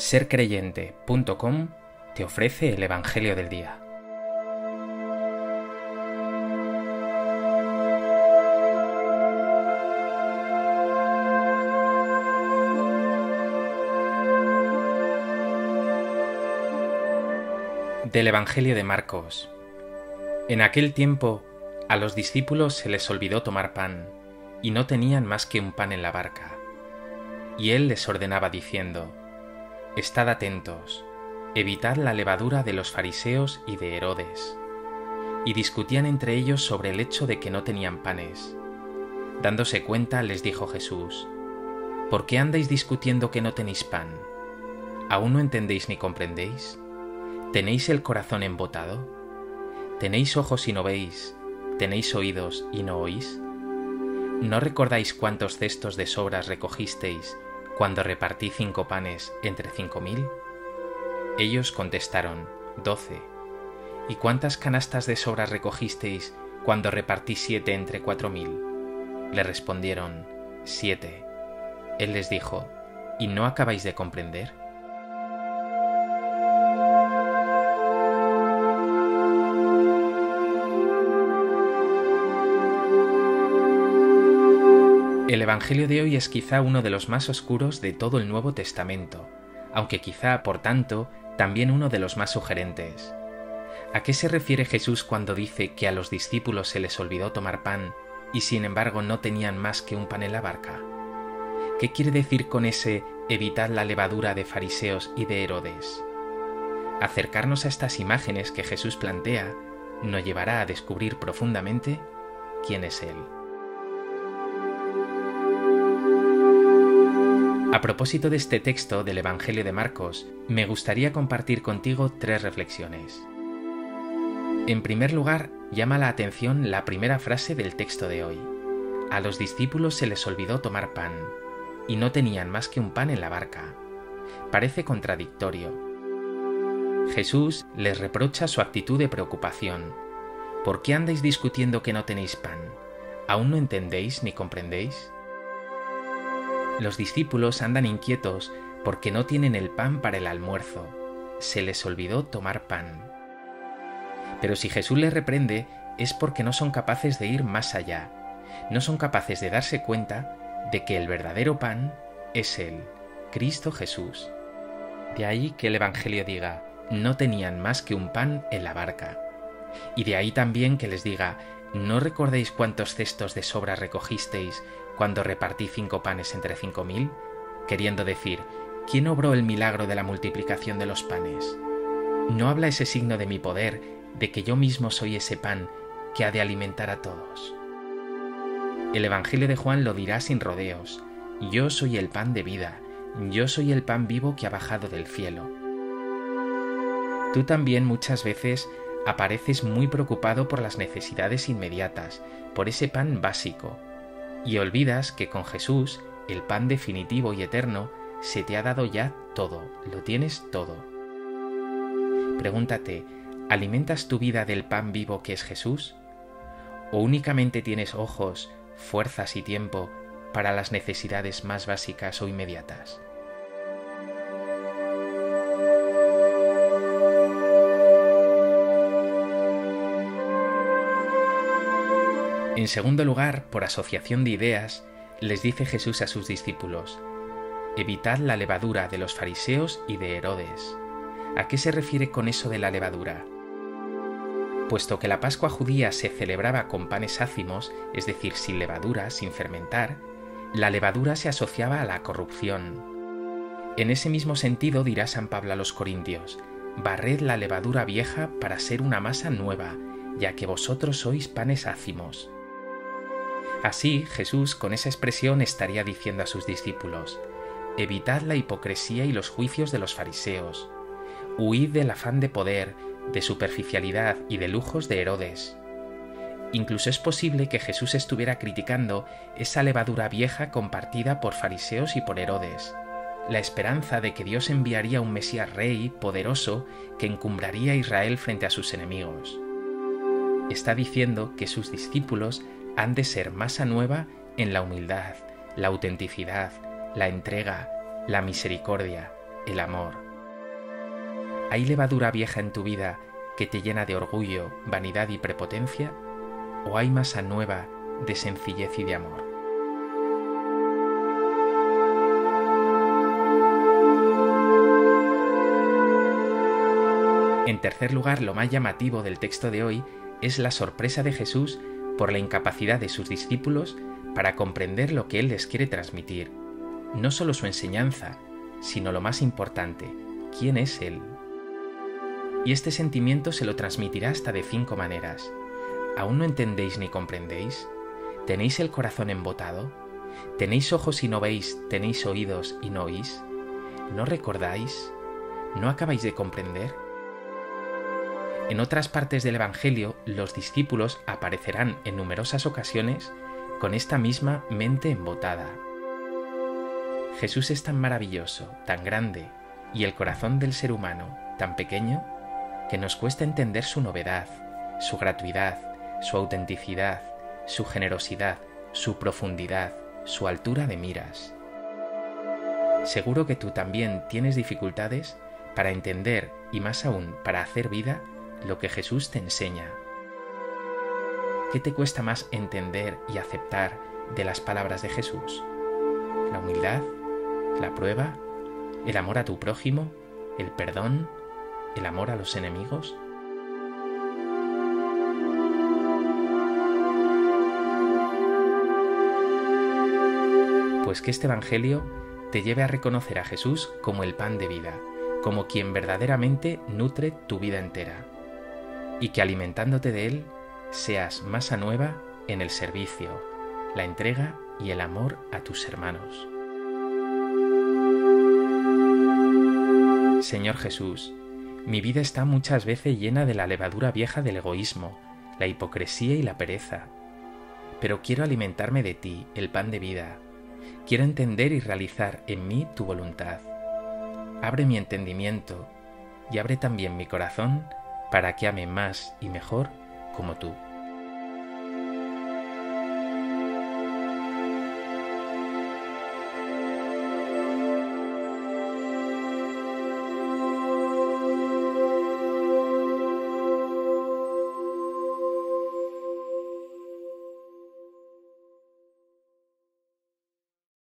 Sercreyente.com te ofrece el Evangelio del Día. Del Evangelio de Marcos. En aquel tiempo a los discípulos se les olvidó tomar pan, y no tenían más que un pan en la barca. Y él les ordenaba diciendo, Estad atentos, evitad la levadura de los fariseos y de Herodes. Y discutían entre ellos sobre el hecho de que no tenían panes. Dándose cuenta, les dijo Jesús, ¿Por qué andáis discutiendo que no tenéis pan? ¿Aún no entendéis ni comprendéis? ¿Tenéis el corazón embotado? ¿Tenéis ojos y no veis? ¿Tenéis oídos y no oís? ¿No recordáis cuántos cestos de sobras recogisteis cuando repartí cinco panes entre cinco mil? Ellos contestaron, doce. ¿Y cuántas canastas de sobras recogisteis cuando repartí siete entre cuatro mil? Le respondieron, siete. Él les dijo, ¿y no acabáis de comprender? El Evangelio de hoy es quizá uno de los más oscuros de todo el Nuevo Testamento, aunque quizá, por tanto, también uno de los más sugerentes. ¿A qué se refiere Jesús cuando dice que a los discípulos se les olvidó tomar pan y sin embargo no tenían más que un pan en la barca? ¿Qué quiere decir con ese evitar la levadura de fariseos y de Herodes? Acercarnos a estas imágenes que Jesús plantea nos llevará a descubrir profundamente quién es Él. A propósito de este texto del Evangelio de Marcos, me gustaría compartir contigo tres reflexiones. En primer lugar, llama la atención la primera frase del texto de hoy. A los discípulos se les olvidó tomar pan, y no tenían más que un pan en la barca. Parece contradictorio. Jesús les reprocha su actitud de preocupación. ¿Por qué andáis discutiendo que no tenéis pan? ¿Aún no entendéis ni comprendéis? Los discípulos andan inquietos porque no tienen el pan para el almuerzo. Se les olvidó tomar pan. Pero si Jesús les reprende es porque no son capaces de ir más allá. No son capaces de darse cuenta de que el verdadero pan es Él, Cristo Jesús. De ahí que el Evangelio diga, no tenían más que un pan en la barca. Y de ahí también que les diga, ¿no recordéis cuántos cestos de sobra recogisteis cuando repartí cinco panes entre cinco mil, queriendo decir, ¿quién obró el milagro de la multiplicación de los panes? ¿No habla ese signo de mi poder, de que yo mismo soy ese pan que ha de alimentar a todos? El Evangelio de Juan lo dirá sin rodeos, yo soy el pan de vida, yo soy el pan vivo que ha bajado del cielo. Tú también muchas veces apareces muy preocupado por las necesidades inmediatas, por ese pan básico, y olvidas que con Jesús, el pan definitivo y eterno, se te ha dado ya todo, lo tienes todo. Pregúntate, ¿alimentas tu vida del pan vivo que es Jesús? ¿O únicamente tienes ojos, fuerzas y tiempo para las necesidades más básicas o inmediatas? En segundo lugar, por asociación de ideas, les dice Jesús a sus discípulos, Evitad la levadura de los fariseos y de Herodes. ¿A qué se refiere con eso de la levadura? Puesto que la Pascua judía se celebraba con panes ácimos, es decir, sin levadura, sin fermentar, la levadura se asociaba a la corrupción. En ese mismo sentido dirá San Pablo a los Corintios, barred la levadura vieja para ser una masa nueva, ya que vosotros sois panes ácimos. Así Jesús con esa expresión estaría diciendo a sus discípulos, Evitad la hipocresía y los juicios de los fariseos, huid del afán de poder, de superficialidad y de lujos de Herodes. Incluso es posible que Jesús estuviera criticando esa levadura vieja compartida por fariseos y por Herodes, la esperanza de que Dios enviaría un Mesías rey poderoso que encumbraría a Israel frente a sus enemigos. Está diciendo que sus discípulos han de ser masa nueva en la humildad, la autenticidad, la entrega, la misericordia, el amor. ¿Hay levadura vieja en tu vida que te llena de orgullo, vanidad y prepotencia? ¿O hay masa nueva de sencillez y de amor? En tercer lugar, lo más llamativo del texto de hoy es la sorpresa de Jesús por la incapacidad de sus discípulos para comprender lo que Él les quiere transmitir, no solo su enseñanza, sino lo más importante, quién es Él. Y este sentimiento se lo transmitirá hasta de cinco maneras. ¿Aún no entendéis ni comprendéis? ¿Tenéis el corazón embotado? ¿Tenéis ojos y no veis? ¿Tenéis oídos y no oís? ¿No recordáis? ¿No acabáis de comprender? En otras partes del Evangelio, los discípulos aparecerán en numerosas ocasiones con esta misma mente embotada. Jesús es tan maravilloso, tan grande, y el corazón del ser humano tan pequeño, que nos cuesta entender su novedad, su gratuidad, su autenticidad, su generosidad, su profundidad, su altura de miras. Seguro que tú también tienes dificultades para entender y más aún para hacer vida lo que Jesús te enseña. ¿Qué te cuesta más entender y aceptar de las palabras de Jesús? ¿La humildad? ¿La prueba? ¿El amor a tu prójimo? ¿El perdón? ¿El amor a los enemigos? Pues que este Evangelio te lleve a reconocer a Jesús como el pan de vida, como quien verdaderamente nutre tu vida entera y que alimentándote de Él seas masa nueva en el servicio, la entrega y el amor a tus hermanos. Señor Jesús, mi vida está muchas veces llena de la levadura vieja del egoísmo, la hipocresía y la pereza. Pero quiero alimentarme de ti, el pan de vida. Quiero entender y realizar en mí tu voluntad. Abre mi entendimiento y abre también mi corazón para que ame más y mejor como tú.